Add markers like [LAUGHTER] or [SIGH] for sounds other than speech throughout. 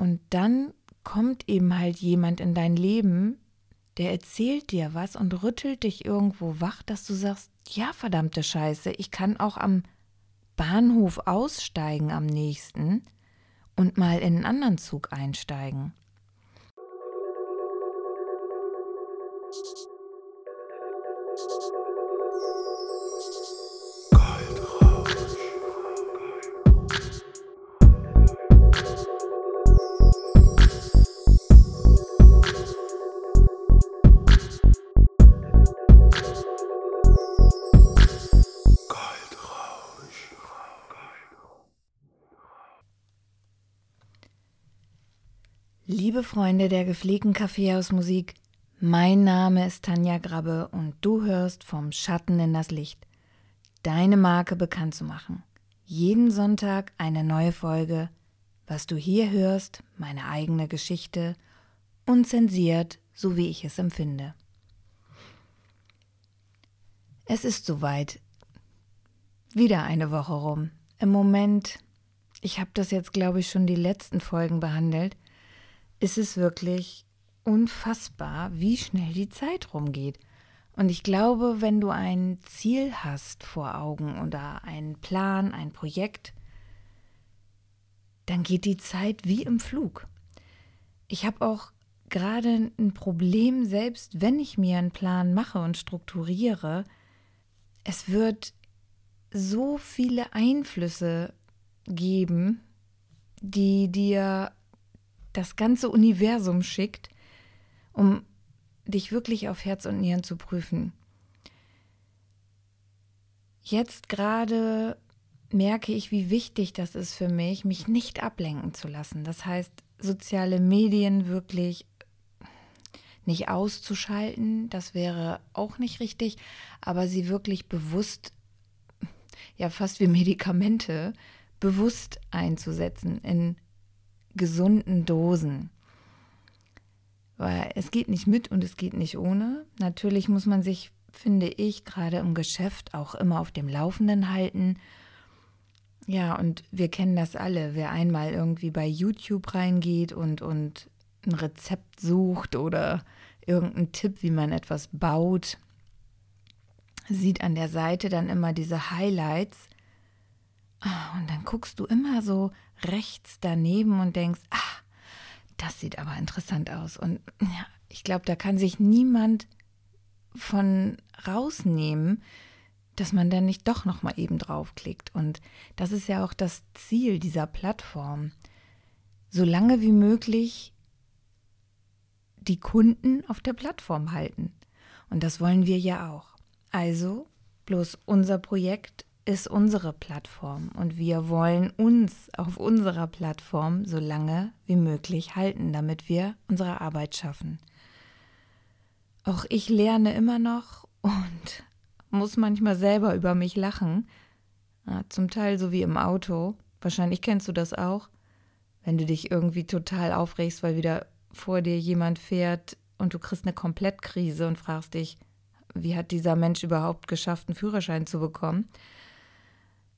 Und dann kommt eben halt jemand in dein Leben, der erzählt dir was und rüttelt dich irgendwo wach, dass du sagst, ja, verdammte Scheiße, ich kann auch am Bahnhof aussteigen am nächsten und mal in einen anderen Zug einsteigen. Liebe Freunde der gepflegten Kaffeehausmusik, mein Name ist Tanja Grabbe und du hörst vom Schatten in das Licht. Deine Marke bekannt zu machen. Jeden Sonntag eine neue Folge. Was du hier hörst, meine eigene Geschichte, unzensiert, so wie ich es empfinde. Es ist soweit. Wieder eine Woche rum. Im Moment, ich habe das jetzt, glaube ich, schon die letzten Folgen behandelt ist es wirklich unfassbar, wie schnell die Zeit rumgeht. Und ich glaube, wenn du ein Ziel hast vor Augen oder einen Plan, ein Projekt, dann geht die Zeit wie im Flug. Ich habe auch gerade ein Problem, selbst wenn ich mir einen Plan mache und strukturiere, es wird so viele Einflüsse geben, die dir das ganze Universum schickt, um dich wirklich auf Herz und Nieren zu prüfen. Jetzt gerade merke ich, wie wichtig das ist für mich, mich nicht ablenken zu lassen. Das heißt, soziale Medien wirklich nicht auszuschalten, das wäre auch nicht richtig, aber sie wirklich bewusst, ja fast wie Medikamente, bewusst einzusetzen in gesunden Dosen. Weil es geht nicht mit und es geht nicht ohne. Natürlich muss man sich, finde ich, gerade im Geschäft auch immer auf dem Laufenden halten. Ja, und wir kennen das alle. Wer einmal irgendwie bei YouTube reingeht und, und ein Rezept sucht oder irgendeinen Tipp, wie man etwas baut, sieht an der Seite dann immer diese Highlights. Ah, und dann guckst du immer so rechts daneben und denkst, ah, das sieht aber interessant aus. Und ja, ich glaube, da kann sich niemand von rausnehmen, dass man dann nicht doch noch mal eben draufklickt. Und das ist ja auch das Ziel dieser Plattform. So lange wie möglich die Kunden auf der Plattform halten. Und das wollen wir ja auch. Also bloß unser Projekt ist unsere Plattform und wir wollen uns auf unserer Plattform so lange wie möglich halten, damit wir unsere Arbeit schaffen. Auch ich lerne immer noch und [LAUGHS] muss manchmal selber über mich lachen. Ja, zum Teil so wie im Auto. Wahrscheinlich kennst du das auch, wenn du dich irgendwie total aufregst, weil wieder vor dir jemand fährt und du kriegst eine Komplettkrise und fragst dich, wie hat dieser Mensch überhaupt geschafft, einen Führerschein zu bekommen?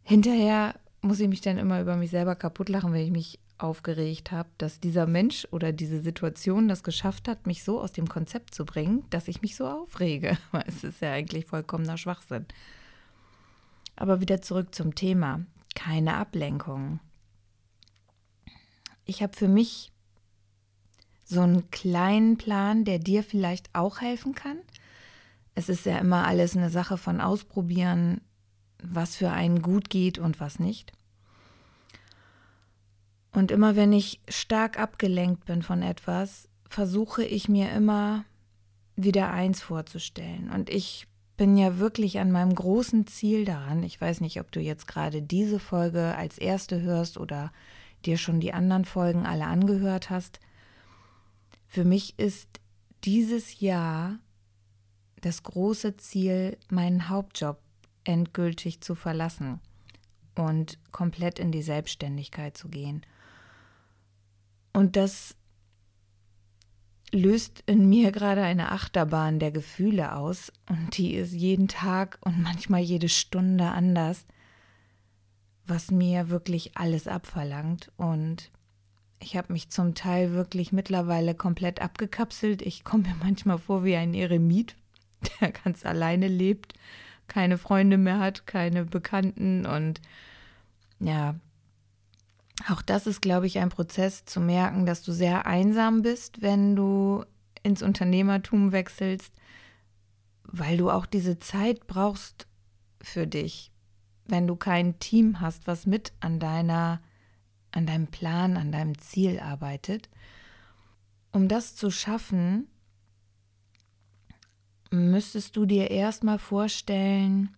Hinterher muss ich mich dann immer über mich selber kaputt lachen, wenn ich mich aufgeregt habe, dass dieser Mensch oder diese Situation das geschafft hat, mich so aus dem Konzept zu bringen, dass ich mich so aufrege. [LAUGHS] Es ist ja eigentlich vollkommener Schwachsinn. Aber wieder zurück zum Thema. Keine Ablenkung. Ich habe für mich so einen kleinen Plan, der dir vielleicht auch helfen kann. Es ist ja immer alles eine Sache von Ausprobieren, was für einen gut geht und was nicht. Und immer wenn ich stark abgelenkt bin von etwas, versuche ich mir immer wieder eins vorzustellen. Und ich bin ja wirklich an meinem großen Ziel daran. Ich weiß nicht, ob du jetzt gerade diese Folge als erste hörst oder dir schon die anderen Folgen alle angehört hast. Für mich ist dieses Jahr das große Ziel, meinen Hauptjob endgültig zu verlassen und komplett in die Selbstständigkeit zu gehen. Und das löst in mir gerade eine Achterbahn der Gefühle aus und die ist jeden Tag und manchmal jede Stunde anders, was mir wirklich alles abverlangt und Ich habe mich zum Teil wirklich mittlerweile komplett abgekapselt. Ich komme mir manchmal vor wie ein Eremit, [LAUGHS] der ganz alleine lebt, keine Freunde mehr hat, keine Bekannten und ja, auch das ist, glaube ich, ein Prozess zu merken, dass du sehr einsam bist, wenn du ins Unternehmertum wechselst, weil du auch diese Zeit brauchst für dich, wenn du kein Team hast, was mit an deiner an deinem Plan, an deinem Ziel arbeitet. Um das zu schaffen, müsstest du dir erstmal vorstellen,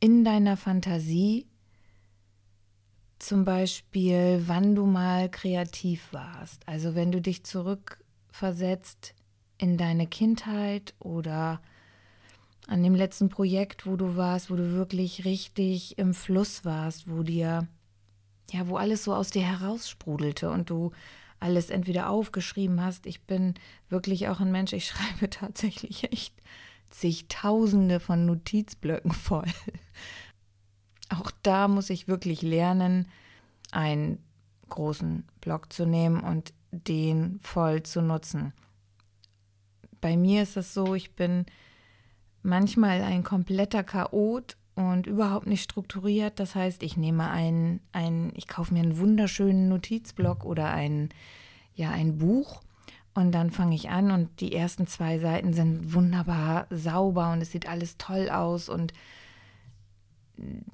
in deiner Fantasie, zum Beispiel, wann du mal kreativ warst. Also wenn du dich zurückversetzt in deine Kindheit oder an dem letzten Projekt, wo du warst, wo du wirklich richtig im Fluss warst, wo dir, ja, wo alles so aus dir heraussprudelte und du alles entweder aufgeschrieben hast. Ich bin wirklich auch ein Mensch, ich [LAUGHS] schreibe tatsächlich echt zigtausende von Notizblöcken voll. Auch da muss ich wirklich lernen, einen großen Block zu nehmen und den voll zu nutzen. Bei mir ist es so, ich bin manchmal ein kompletter Chaot und überhaupt nicht strukturiert. Das heißt, ich nehme einen, einen ich kaufe mir einen wunderschönen Notizblock oder ein, ja, ein Buch und dann fange ich an und die ersten zwei Seiten sind wunderbar sauber und es sieht alles toll aus und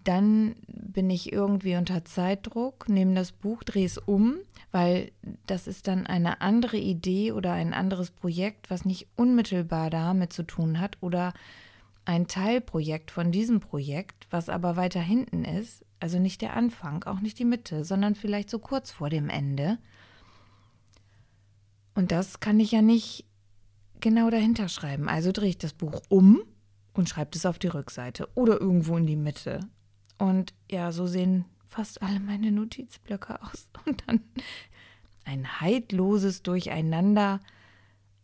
dann bin ich irgendwie unter Zeitdruck, nehme das Buch, drehe es um, weil das ist dann eine andere Idee oder ein anderes Projekt, was nicht unmittelbar damit zu tun hat oder ein Teilprojekt von diesem Projekt, was aber weiter hinten ist, also nicht der Anfang, auch nicht die Mitte, sondern vielleicht so kurz vor dem Ende. Und das kann ich ja nicht genau dahinter schreiben. Also drehe ich das Buch um und schreibe es auf die Rückseite oder irgendwo in die Mitte. Und ja, so sehen fast alle meine Notizblöcke aus. [LAUGHS] Und dann ein heidloses Durcheinander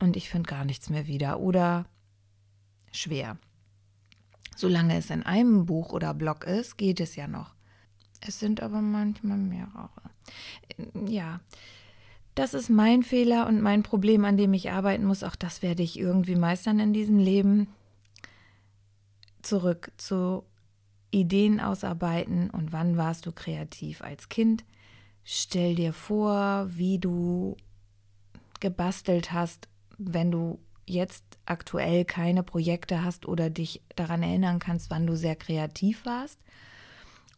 und ich finde gar nichts mehr wieder oder schwer. Solange es in einem Buch oder Blog ist, geht es ja noch. Es sind aber manchmal mehrere. Ja, das ist mein Fehler und mein Problem, an dem ich arbeiten muss. Auch das werde ich irgendwie meistern in diesem Leben. Zurück zu Ideen ausarbeiten und wann warst du kreativ als Kind. Stell dir vor, wie du gebastelt hast, wenn du jetzt aktuell keine Projekte hast oder dich daran erinnern kannst, wann du sehr kreativ warst.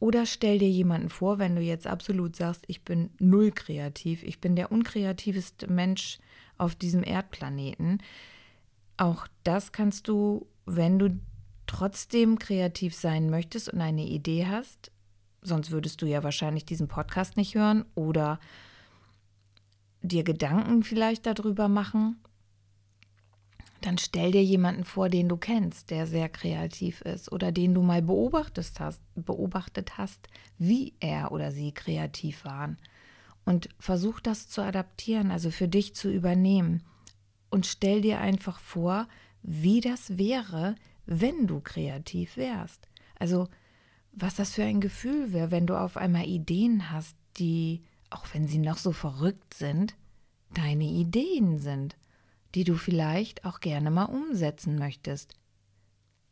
Oder stell dir jemanden vor, wenn du jetzt absolut sagst, ich bin null kreativ, ich bin der unkreativste Mensch auf diesem Erdplaneten. Auch das kannst du, wenn du trotzdem kreativ sein möchtest und eine Idee hast, sonst würdest du ja wahrscheinlich diesen Podcast nicht hören oder dir Gedanken vielleicht darüber machen, dann stell dir jemanden vor, den du kennst, der sehr kreativ ist oder den du mal beobachtet hast, beobachtet hast, wie er oder sie kreativ waren. Und versuch das zu adaptieren, also für dich zu übernehmen. Und stell dir einfach vor, wie das wäre, wenn du kreativ wärst. Also was das für ein Gefühl wäre, wenn du auf einmal Ideen hast, die, auch wenn sie noch so verrückt sind, deine Ideen sind die du vielleicht auch gerne mal umsetzen möchtest.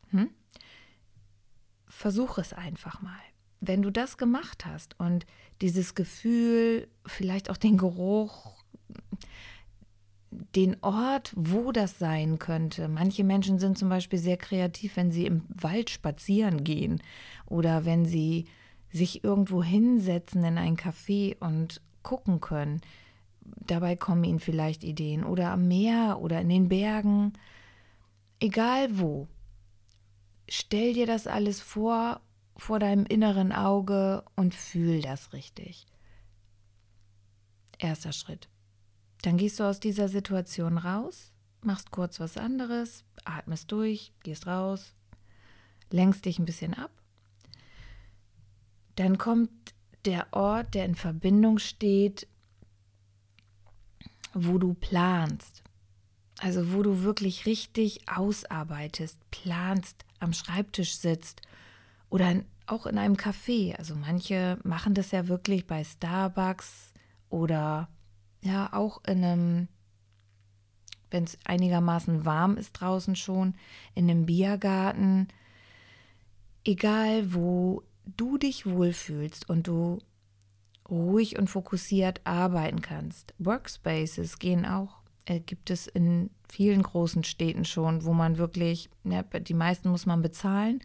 Hm? Versuch es einfach mal. Wenn du das gemacht hast und dieses Gefühl, vielleicht auch den Geruch, den Ort, wo das sein könnte. Manche Menschen sind zum Beispiel sehr kreativ, wenn sie im Wald spazieren gehen oder wenn sie sich irgendwo hinsetzen in ein Café und gucken können dabei kommen ihnen vielleicht Ideen oder am Meer oder in den Bergen, egal wo. Stell dir das alles vor, vor deinem inneren Auge und fühl das richtig. Erster Schritt. Dann gehst du aus dieser Situation raus, machst kurz was anderes, atmest durch, gehst raus, lenkst dich ein bisschen ab. Dann kommt der Ort, der in Verbindung steht wo du planst. Also wo du wirklich richtig ausarbeitest, planst, am Schreibtisch sitzt oder auch in einem Café. Also manche machen das ja wirklich bei Starbucks oder ja, auch in einem, wenn es einigermaßen warm ist draußen schon, in einem Biergarten, egal wo du dich wohlfühlst und du ruhig und fokussiert arbeiten kannst. Workspaces gehen auch, äh, gibt es in vielen großen Städten schon, wo man wirklich, ja, die meisten muss man bezahlen,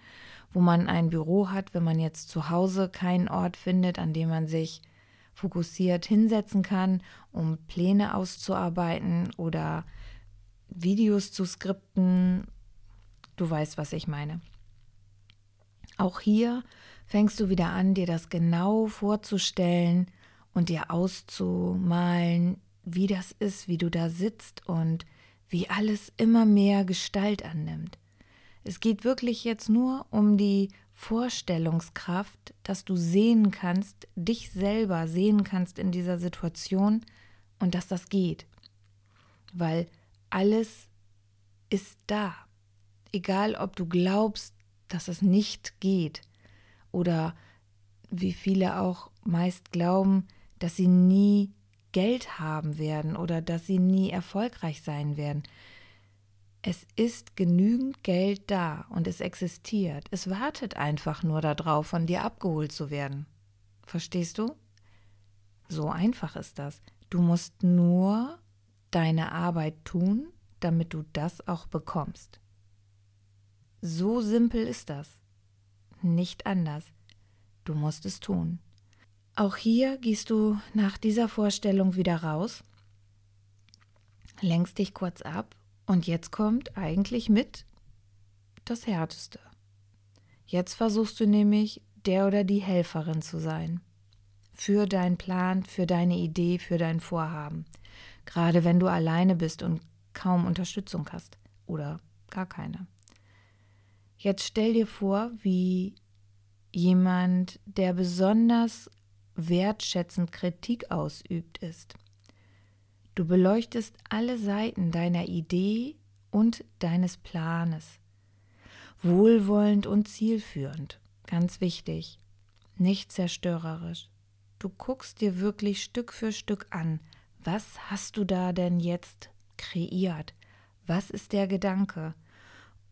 wo man ein Büro hat, wenn man jetzt zu Hause keinen Ort findet, an dem man sich fokussiert hinsetzen kann, um Pläne auszuarbeiten oder Videos zu skripten. Du weißt, was ich meine. Auch hier fängst du wieder an, dir das genau vorzustellen und dir auszumalen, wie das ist, wie du da sitzt und wie alles immer mehr Gestalt annimmt. Es geht wirklich jetzt nur um die Vorstellungskraft, dass du sehen kannst, dich selber sehen kannst in dieser Situation und dass das geht. Weil alles ist da. Egal, ob du glaubst, dass es nicht geht oder wie viele auch meist glauben, dass sie nie Geld haben werden oder dass sie nie erfolgreich sein werden. Es ist genügend Geld da und es existiert. Es wartet einfach nur darauf, von dir abgeholt zu werden. Verstehst du? So einfach ist das. Du musst nur deine Arbeit tun, damit du das auch bekommst. So simpel ist das. Nicht anders. Du musst es tun. Auch hier gehst du nach dieser Vorstellung wieder raus, lenkst dich kurz ab und jetzt kommt eigentlich mit das Härteste. Jetzt versuchst du nämlich, der oder die Helferin zu sein. Für deinen Plan, für deine Idee, für dein Vorhaben. Gerade wenn du alleine bist und kaum Unterstützung hast oder gar keine. Jetzt stell dir vor, wie jemand, der besonders wertschätzend Kritik ausübt, ist. Du beleuchtest alle Seiten deiner Idee und deines Planes. Wohlwollend und zielführend, ganz wichtig, nicht zerstörerisch. Du guckst dir wirklich Stück für Stück an, was hast du da denn jetzt kreiert? Was ist der Gedanke?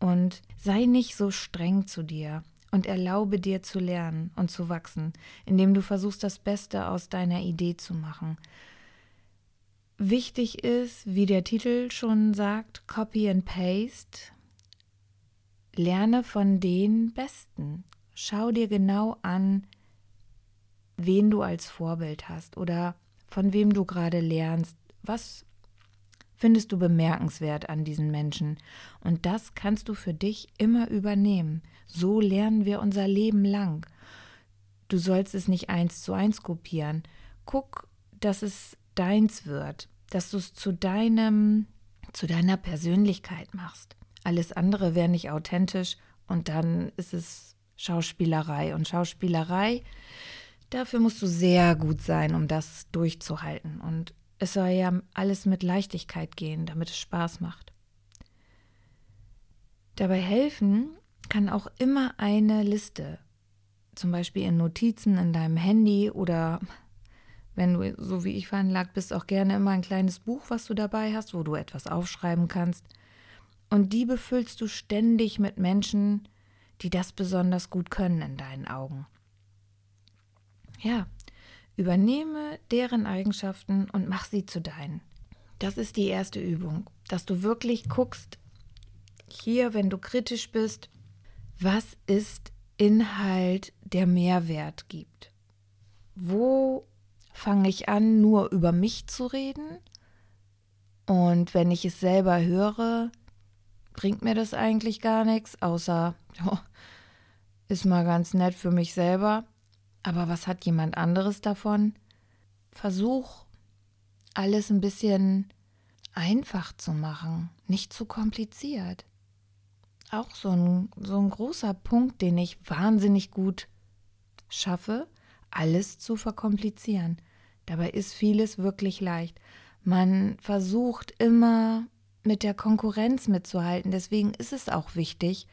Und sei nicht so streng zu dir und erlaube dir zu lernen und zu wachsen, indem du versuchst, das Beste aus deiner Idee zu machen. Wichtig ist, wie der Titel schon sagt, Copy and Paste. Lerne von den Besten. Schau dir genau an, wen du als Vorbild hast oder von wem du gerade lernst. Was findest du bemerkenswert an diesen Menschen? Und das kannst du für dich immer übernehmen. So lernen wir unser Leben lang. Du sollst es nicht eins zu eins kopieren. Guck, dass es deins wird dass du es zu deinem, zu deiner Persönlichkeit machst. Alles andere wäre nicht authentisch und dann ist es Schauspielerei. Und Schauspielerei, dafür musst du sehr gut sein, um das durchzuhalten. Und es soll ja alles mit Leichtigkeit gehen, damit es Spaß macht. Dabei helfen kann auch immer eine Liste, zum Beispiel in Notizen in deinem Handy oder wenn du so wie ich veranlagt bist, auch gerne immer ein kleines Buch, was du dabei hast, wo du etwas aufschreiben kannst. Und die befüllst du ständig mit Menschen, die das besonders gut können in deinen Augen. Ja, übernehme deren Eigenschaften und mach sie zu deinen. Das ist die erste Übung, dass du wirklich guckst, hier, wenn du kritisch bist, was ist Inhalt, der Mehrwert gibt? Wo fange ich an, nur über mich zu reden. Und wenn ich es selber höre, bringt mir das eigentlich gar nichts, außer [LAUGHS] oh, ist mal ganz nett für mich selber. Aber was hat jemand anderes davon? Versuch, alles ein bisschen einfach zu machen, nicht zu kompliziert. Auch so ein, so ein großer Punkt, den ich wahnsinnig gut schaffe, alles zu verkomplizieren. Dabei ist vieles wirklich leicht. Man versucht immer mit der Konkurrenz mitzuhalten. Deswegen ist es auch wichtig,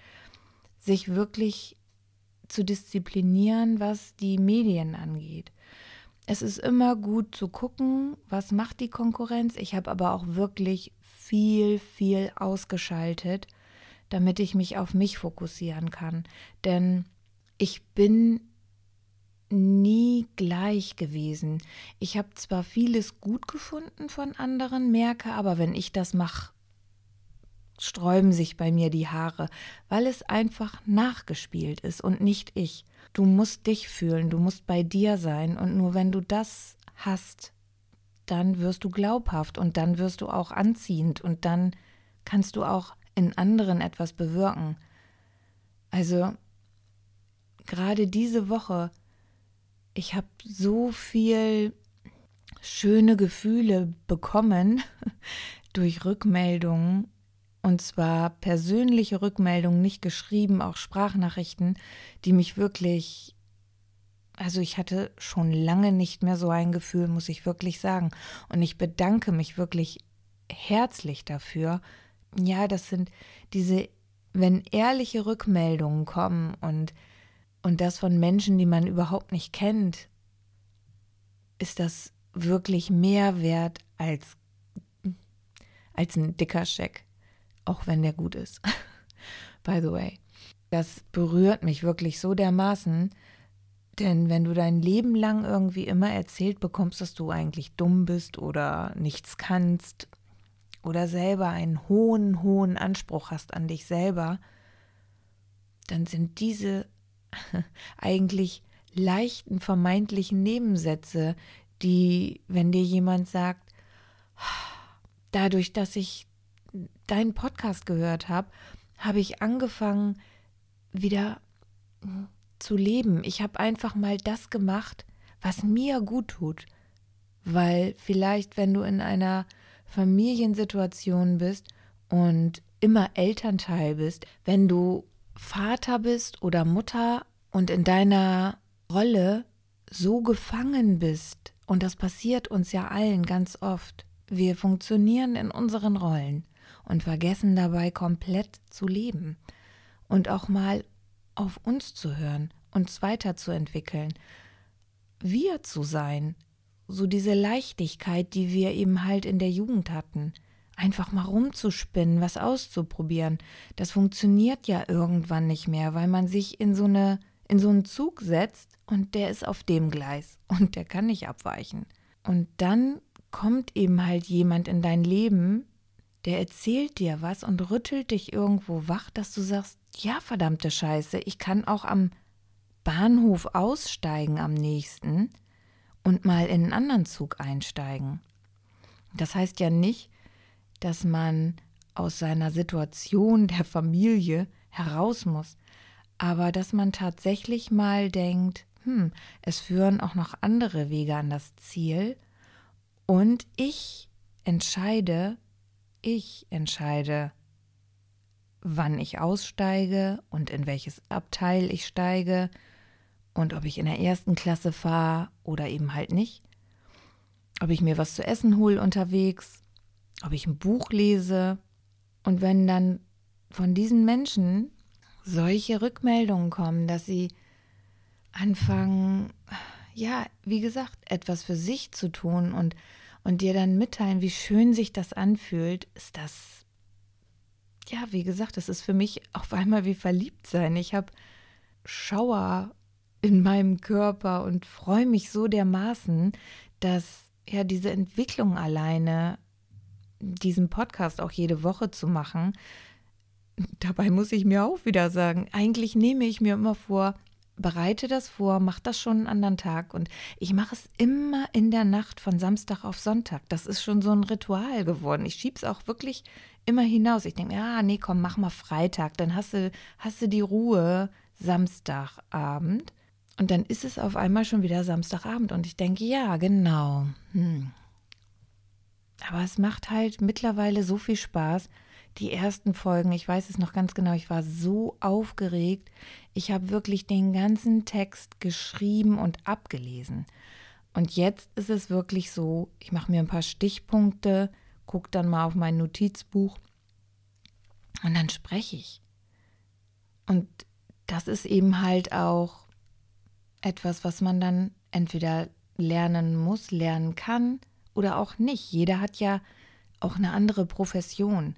sich wirklich zu disziplinieren, was die Medien angeht. es ist immer gut zu gucken, was macht die Konkurrenz. Ich habe aber auch wirklich viel, viel ausgeschaltet, damit ich mich auf mich fokussieren kann. Denn ich bin nie gleich gewesen. Ich habe zwar vieles gut gefunden von anderen, merke aber, wenn ich das mache, sträuben sich bei mir die Haare, weil es einfach nachgespielt ist und nicht ich. Du musst dich fühlen, du musst bei dir sein und nur wenn du das hast, dann wirst du glaubhaft und dann wirst du auch anziehend und dann kannst du auch in anderen etwas bewirken. Also gerade diese Woche ich habe so viel schöne Gefühle bekommen [LAUGHS] durch Rückmeldungen. Und zwar persönliche Rückmeldungen, nicht geschrieben, auch Sprachnachrichten, die mich wirklich, also ich hatte schon lange nicht mehr so ein Gefühl, muss ich wirklich sagen. Und ich bedanke mich wirklich herzlich dafür. Ja, das sind diese, wenn ehrliche Rückmeldungen kommen und und das von Menschen, die man überhaupt nicht kennt, ist das wirklich mehr wert als, als ein dicker Scheck, auch wenn der gut ist. [LAUGHS] By the way. Das berührt mich wirklich so dermaßen, denn wenn du dein Leben lang irgendwie immer erzählt bekommst, dass du eigentlich dumm bist oder nichts kannst oder selber einen hohen, hohen Anspruch hast an dich selber, dann sind diese [LAUGHS] eigentlich leichten vermeintlichen Nebensätze, die, wenn dir jemand sagt, [SIGHS] dadurch, dass ich deinen Podcast gehört habe, habe ich angefangen, wieder zu leben. Ich habe einfach mal das gemacht, was mir gut tut. Weil vielleicht, wenn du in einer Familiensituation bist und immer Elternteil bist, wenn du Vater bist oder Mutter und in deiner Rolle so gefangen bist, und das passiert uns ja allen ganz oft, wir funktionieren in unseren Rollen und vergessen dabei komplett zu leben und auch mal auf uns zu hören, uns weiterzuentwickeln, wir zu sein, so diese Leichtigkeit, die wir eben halt in der Jugend hatten einfach mal rumzuspinnen, was auszuprobieren. Das funktioniert ja irgendwann nicht mehr, weil man sich in so eine in so einen Zug setzt und der ist auf dem Gleis [LAUGHS] und der kann nicht abweichen. Und dann kommt eben halt jemand in dein Leben, der erzählt dir was und rüttelt dich irgendwo wach, dass du sagst, ja, verdammte Scheiße, ich kann auch am Bahnhof aussteigen am nächsten und mal in einen anderen Zug einsteigen. Das heißt ja nicht, dass man aus seiner Situation der Familie heraus muss, aber dass man tatsächlich mal denkt, hm, es führen auch noch andere Wege an das Ziel und ich entscheide, ich entscheide, wann ich aussteige und in welches Abteil ich steige und ob ich in der ersten Klasse fahre oder eben halt nicht, ob ich mir was zu essen hole unterwegs ob ich ein Buch lese. Und wenn dann von diesen Menschen solche Rückmeldungen kommen, dass sie anfangen, ja, wie gesagt, etwas für sich zu tun und, und dir dann mitteilen, wie schön sich das anfühlt, ist das, ja, wie gesagt, das ist für mich auf einmal wie verliebt sein. Ich habe Schauer in meinem Körper und freue mich so dermaßen, dass ja diese Entwicklung alleine diesen Podcast auch jede Woche zu machen, dabei muss ich mir auch wieder sagen, eigentlich nehme ich mir immer vor, bereite das vor, mach das schon einen anderen Tag und ich mache es immer in der Nacht von Samstag auf Sonntag. Das ist schon so ein Ritual geworden. Ich schiebe es auch wirklich immer hinaus. Ich denke mir, ah, nee, komm, mach mal Freitag, dann hast du, hast du die Ruhe Samstagabend. Und dann ist es auf einmal schon wieder Samstagabend und ich denke, ja, genau. Hm. Aber es macht halt mittlerweile so viel Spaß. Die ersten Folgen, ich weiß es noch ganz genau, ich war so aufgeregt. Ich habe wirklich den ganzen Text geschrieben und abgelesen. Und jetzt ist es wirklich so, ich mache mir ein paar Stichpunkte, gucke dann mal auf mein Notizbuch und dann spreche ich. Und das ist eben halt auch etwas, was man dann entweder lernen muss, lernen kann oder auch nicht. Jeder hat ja auch eine andere Profession.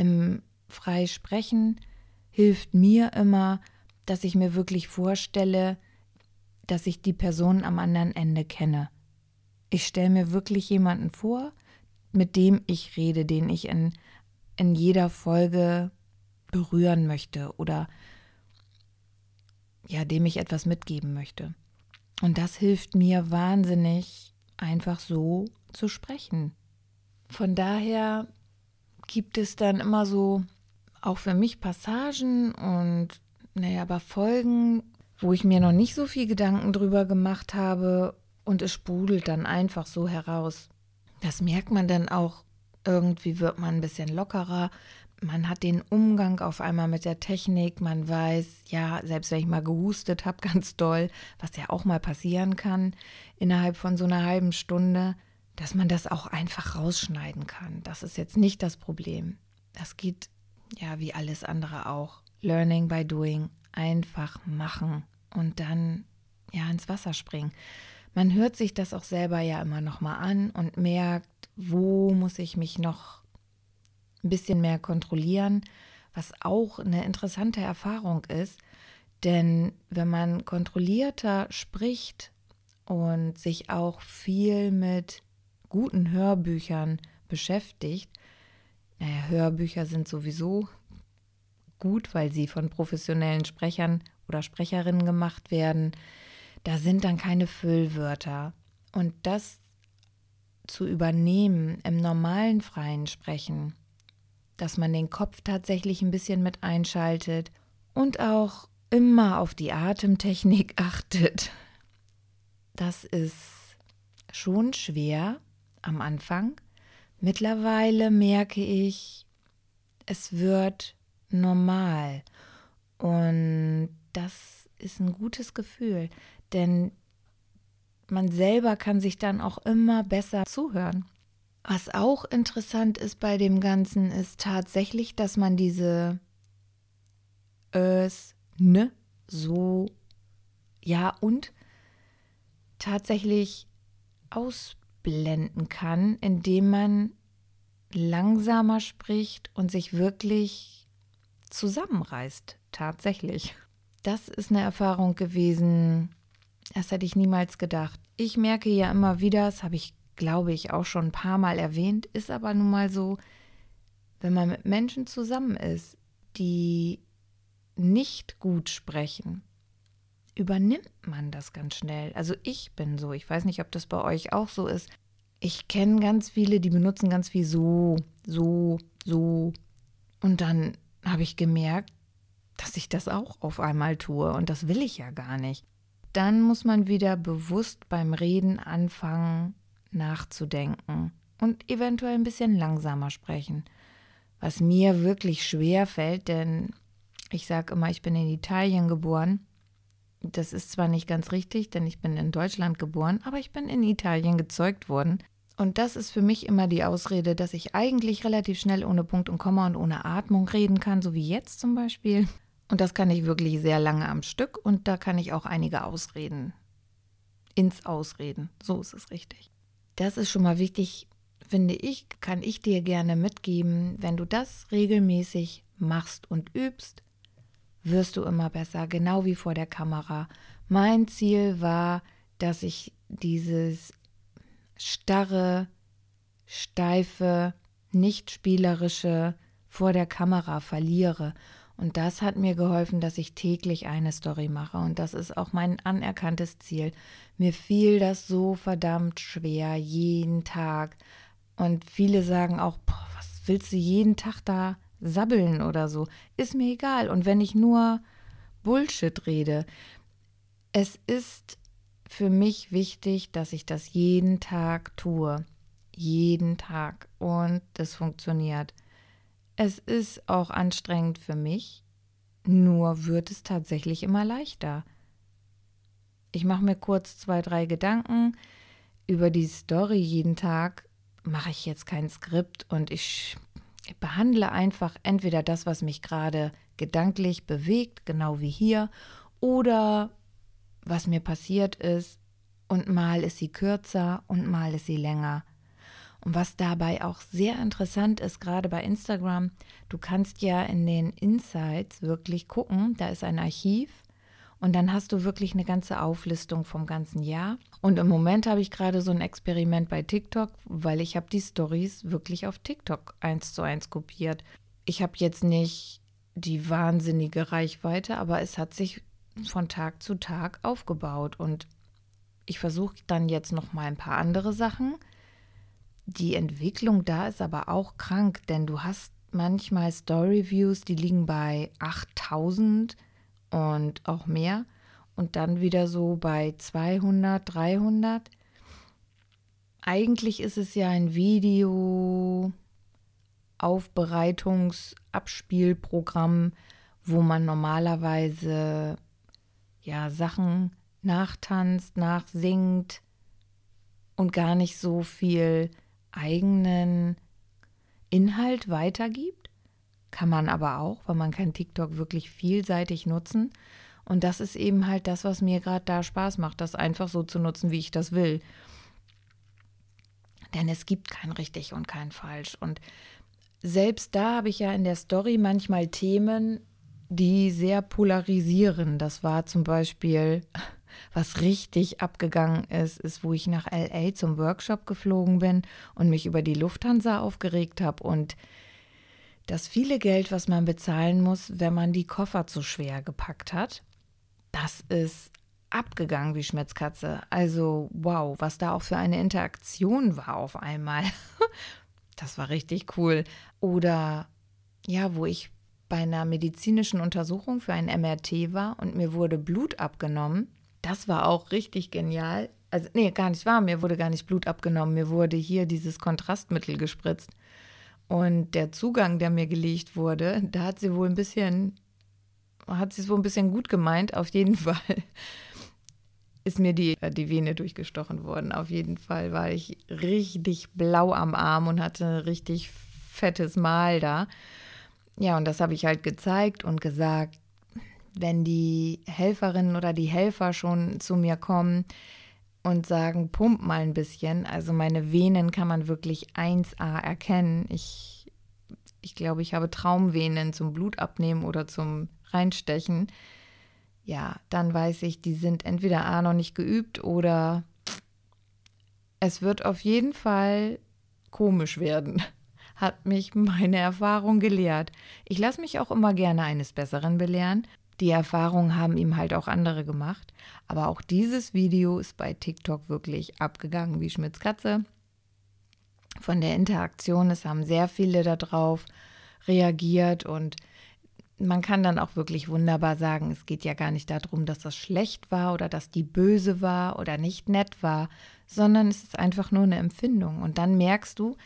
Im Freisprechen hilft mir immer, dass ich mir wirklich vorstelle, dass ich die Person am anderen Ende kenne. Ich stelle mir wirklich jemanden vor, mit dem ich rede, den ich in, in jeder Folge berühren möchte oder ja, dem ich etwas mitgeben möchte. Und das hilft mir wahnsinnig, einfach so zu sprechen. Von daher gibt es dann immer so auch für mich Passagen und naja, aber Folgen, wo ich mir noch nicht so viel Gedanken drüber gemacht habe und es sprudelt dann einfach so heraus. Das merkt man dann auch. Irgendwie wird man ein bisschen lockerer. Man hat den Umgang auf einmal mit der Technik. Man weiß, ja, selbst wenn ich mal gehustet habe, [LAUGHS] ganz doll, was ja auch mal passieren kann innerhalb von so einer halben Stunde, dass man das auch einfach rausschneiden kann. Das ist jetzt nicht das Problem. Das geht ja wie alles andere auch. Learning by doing. Einfach machen und dann ja ins Wasser springen. Man hört sich das auch selber ja immer noch mal an und merkt, wo muss ich mich noch ein bisschen mehr kontrollieren, was auch eine interessante Erfahrung ist, denn wenn man kontrollierter spricht und sich auch viel mit guten Hörbüchern beschäftigt, naja, Hörbücher sind sowieso gut, weil sie von professionellen Sprechern oder Sprecherinnen gemacht werden. Da sind dann keine Füllwörter. Und das zu übernehmen im normalen freien Sprechen, dass man den Kopf tatsächlich ein bisschen mit einschaltet und auch immer auf die Atemtechnik [LAUGHS] achtet. Das ist schon schwer am Anfang. Mittlerweile merke ich, es wird normal. Und das ist ein gutes Gefühl, denn man selber kann sich dann auch immer besser zuhören. Was auch interessant ist bei dem Ganzen, ist tatsächlich, dass man diese es, ne, so, ja und tatsächlich ausblenden kann, indem man langsamer spricht und sich wirklich zusammenreißt, tatsächlich. Das ist eine Erfahrung gewesen, das hätte ich niemals gedacht. Ich merke ja immer wieder, das habe ich, glaube ich, auch schon ein paar Mal erwähnt, ist aber nun mal so, wenn man mit Menschen zusammen ist, die nicht gut sprechen, übernimmt man das ganz schnell. Also ich bin so, ich weiß nicht, ob das bei euch auch so ist. Ich kenne ganz viele, die benutzen ganz viel so, so, so. Und dann habe ich gemerkt, dass ich das auch auf einmal tue und das will ich ja gar nicht. Dann muss man wieder bewusst beim Reden anfangen nachzudenken und eventuell ein bisschen langsamer sprechen. Was mir wirklich schwer fällt, denn ich sage immer, ich bin in Italien geboren. Das ist zwar nicht ganz richtig, denn ich bin in Deutschland geboren, aber ich bin in Italien gezeugt worden. Und das ist für mich immer die Ausrede, dass ich eigentlich relativ schnell ohne Punkt und Komma und ohne Atmung reden kann, so wie jetzt zum Beispiel. Und das kann ich wirklich sehr lange am Stück und da kann ich auch einige Ausreden ins Ausreden. So ist es richtig. Das ist schon mal wichtig, finde ich, kann ich dir gerne mitgeben. Wenn du das regelmäßig machst und übst, wirst du immer besser, genau wie vor der Kamera. Mein Ziel war, dass ich dieses starre, steife, nicht spielerische vor der Kamera verliere. Und das hat mir geholfen, dass ich täglich eine Story mache. Und das ist auch mein anerkanntes Ziel. Mir fiel das so verdammt schwer, jeden Tag. Und viele sagen auch, boah, was willst du jeden Tag da sabbeln oder so? Ist mir egal. Und wenn ich nur Bullshit rede, es ist für mich wichtig, dass ich das jeden Tag tue. Jeden Tag. Und das funktioniert. Es ist auch anstrengend für mich, nur wird es tatsächlich immer leichter. Ich mache mir kurz zwei, drei Gedanken über die Story jeden Tag. Mache ich jetzt kein Skript und ich behandle einfach entweder das, was mich gerade gedanklich bewegt, genau wie hier, oder was mir passiert ist und mal ist sie kürzer und mal ist sie länger. Und was dabei auch sehr interessant ist, gerade bei Instagram, du kannst ja in den Insights wirklich gucken, da ist ein Archiv und dann hast du wirklich eine ganze Auflistung vom ganzen Jahr. Und im Moment habe ich gerade so ein Experiment bei TikTok, weil ich habe die Stories wirklich auf TikTok eins zu eins kopiert. Ich habe jetzt nicht die wahnsinnige Reichweite, aber es hat sich von Tag zu Tag aufgebaut und ich versuche dann jetzt noch mal ein paar andere Sachen. Die Entwicklung da ist aber auch krank, denn du hast manchmal Story Views, die liegen bei 8000 und auch mehr und dann wieder so bei 200, 300. Eigentlich ist es ja ein Video Aufbereitungsabspielprogramm, wo man normalerweise ja Sachen nachtanzt, nachsingt und gar nicht so viel eigenen Inhalt weitergibt. Kann man aber auch, weil man kann TikTok wirklich vielseitig nutzen. Und das ist eben halt das, was mir gerade da Spaß macht, das einfach so zu nutzen, wie ich das will. Denn es gibt kein richtig und kein falsch. Und selbst da habe ich ja in der Story manchmal Themen, die sehr polarisieren. Das war zum Beispiel, was richtig abgegangen ist, ist, wo ich nach LA zum Workshop geflogen bin und mich über die Lufthansa aufgeregt habe und das viele Geld, was man bezahlen muss, wenn man die Koffer zu schwer gepackt hat, das ist abgegangen wie Schmitzkatze. Also wow, was da auch für eine Interaktion war auf einmal. [LAUGHS] das war richtig cool. Oder ja, wo ich bei einer medizinischen Untersuchung für ein MRT war und mir wurde Blut abgenommen. Das war auch richtig genial. Also, nee, gar nicht wahr. Mir wurde gar nicht Blut abgenommen. Mir wurde hier dieses Kontrastmittel gespritzt. Und der Zugang, der mir gelegt wurde, da hat sie wohl ein bisschen, hat sie es wohl ein bisschen gut gemeint. Auf jeden [LAUGHS] Fall ist mir die, die Vene durchgestochen worden. Auf jeden Fall war ich richtig blau am Arm und hatte ein richtig fettes Mal da. Ja, und das habe ich halt gezeigt und gesagt, wenn die Helferinnen oder die Helfer schon zu mir kommen, und sagen, pump mal ein bisschen. Also meine Venen kann man wirklich 1a erkennen. Ich, ich glaube, ich habe Traumvenen zum Blutabnehmen oder zum Reinstechen. Ja, dann weiß ich, die sind entweder A noch nicht geübt oder es wird auf jeden Fall komisch werden, [LAUGHS] hat mich meine Erfahrung gelehrt. Ich lasse mich auch immer gerne eines Besseren belehren die Erfahrung haben ihm halt auch andere gemacht. Aber auch dieses Video ist bei TikTok wirklich abgegangen wie Schmitz Katze. Von der Interaktion, es haben sehr viele darauf reagiert und man kann dann auch wirklich wunderbar sagen, es geht ja gar nicht darum, dass das schlecht war oder dass die böse war oder nicht nett war, sondern es ist einfach nur eine Empfindung. Und dann merkst du,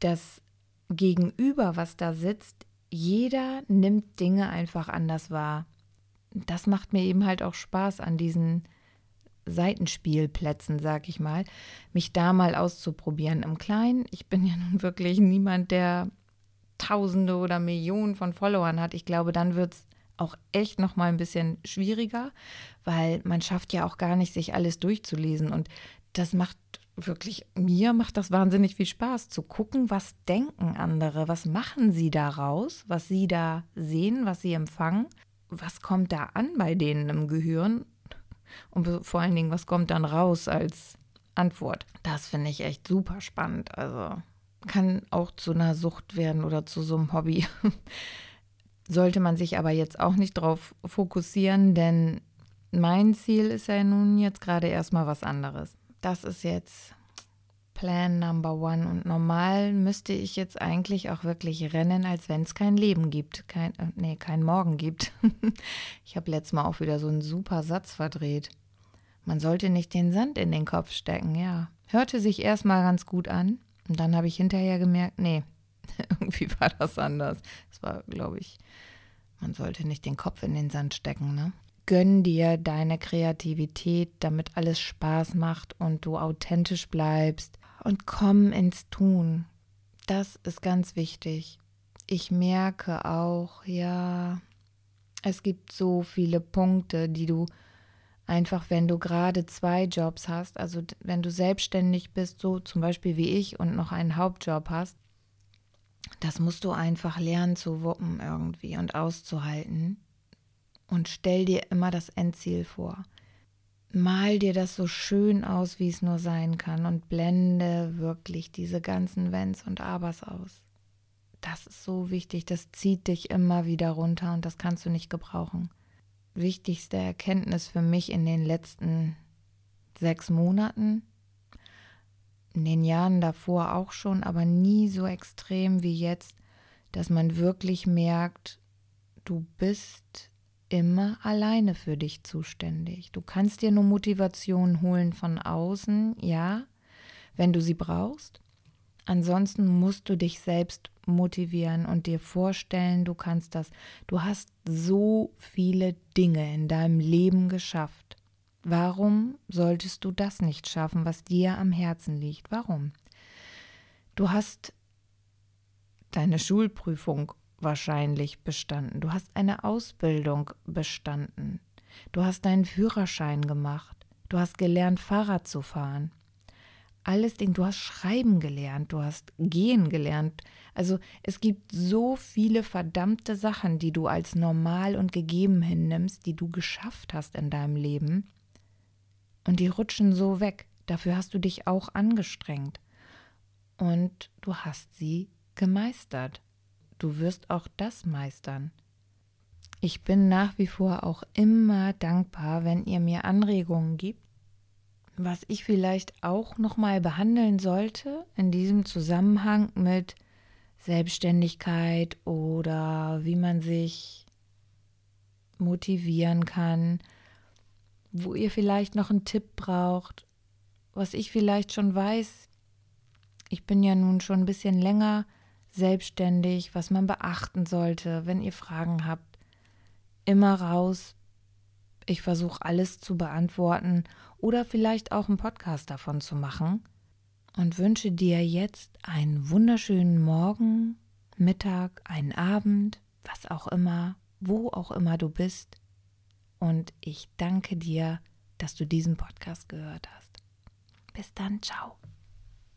dass Gegenüber, was da sitzt, jeder nimmt Dinge einfach anders wahr. Das macht mir eben halt auch Spaß an diesen Seitenspielplätzen, sag ich mal, mich da mal auszuprobieren im Kleinen. Ich bin ja nun wirklich niemand, der Tausende oder Millionen von Followern hat. Ich glaube, dann wird es auch echt noch mal ein bisschen schwieriger, weil man schafft ja auch gar nicht, sich alles durchzulesen und das macht wirklich, mir macht das wahnsinnig viel Spaß zu gucken, was denken andere, was machen sie daraus, was sie da sehen, was sie empfangen, was kommt da an bei denen im Gehirn und vor allen Dingen, was kommt dann raus als Antwort. Das finde ich echt super spannend. Also kann auch zu einer Sucht werden oder zu so einem Hobby. [LAUGHS] Sollte man sich aber jetzt auch nicht drauf fokussieren, denn mein Ziel ist ja nun jetzt gerade erstmal was anderes das ist jetzt Plan Number One. Und normal müsste ich jetzt eigentlich auch wirklich rennen, als wenn es kein Leben gibt. Kein, äh, nee, kein Morgen gibt. [LAUGHS] ich habe letztes Mal auch wieder so einen super Satz verdreht. Man sollte nicht den Sand in den Kopf stecken, ja. Hörte sich erstmal ganz gut an. Und dann habe ich hinterher gemerkt, nee, [LAUGHS] irgendwie war das anders. Es war, glaube ich, man sollte nicht den Kopf in den Sand stecken, ne? Gönn dir deine Kreativität, damit alles Spaß macht und du authentisch bleibst und komm ins Tun. Das ist ganz wichtig. Ich merke auch, ja, es gibt so viele Punkte, die du Einfach wenn du gerade zwei Jobs hast, also wenn du selbstständig bist, so zum Beispiel wie ich und noch einen Hauptjob hast, das musst du einfach lernen zu wuppen irgendwie und auszuhalten. Und stell dir immer das Endziel vor. Mal dir das so schön aus, wie es nur sein kann und blende wirklich diese ganzen Wenns und Abers aus. Das ist so wichtig, das zieht dich immer wieder runter und das kannst du nicht gebrauchen. Wichtigste Erkenntnis für mich in den letzten sechs Monaten, in den Jahren davor auch schon, aber nie so extrem wie jetzt, dass man wirklich merkt, du bist immer alleine für dich zuständig. Du kannst dir nur Motivation holen von außen, ja, wenn du sie brauchst. Ansonsten musst du dich selbst motivieren und dir vorstellen, du kannst das. Du hast so viele Dinge in deinem Leben geschafft. Warum solltest du das nicht schaffen, was dir am Herzen liegt? Warum? Du hast deine Schulprüfung wahrscheinlich bestanden. Du hast eine Ausbildung bestanden. Du hast deinen Führerschein gemacht. Du hast gelernt, Fahrrad zu fahren alles Ding, du hast schreiben gelernt, du hast gehen gelernt. Also es gibt so viele verdammte Sachen, die du als normal und gegeben hinnimmst, die du geschafft hast in deinem Leben. Und die rutschen so weg. Dafür hast du dich auch angestrengt. Und du hast sie gemeistert. Du wirst auch das meistern. Ich bin nach wie vor auch immer dankbar, wenn ihr mir Anregungen gibt was ich vielleicht auch noch mal behandeln sollte in diesem Zusammenhang mit Selbstständigkeit oder wie man sich motivieren kann, wo ihr vielleicht noch einen Tipp braucht, was ich vielleicht schon weiß. Ich bin ja nun schon ein bisschen länger selbstständig, was man beachten sollte, wenn ihr Fragen habt. Immer raus. Ich versuche alles zu beantworten oder vielleicht auch einen Podcast davon zu machen und wünsche dir jetzt einen wunderschönen Morgen, Mittag, einen Abend, was auch immer, wo auch immer du bist. Und ich danke dir, dass du diesen Podcast gehört hast. Bis dann, ciao.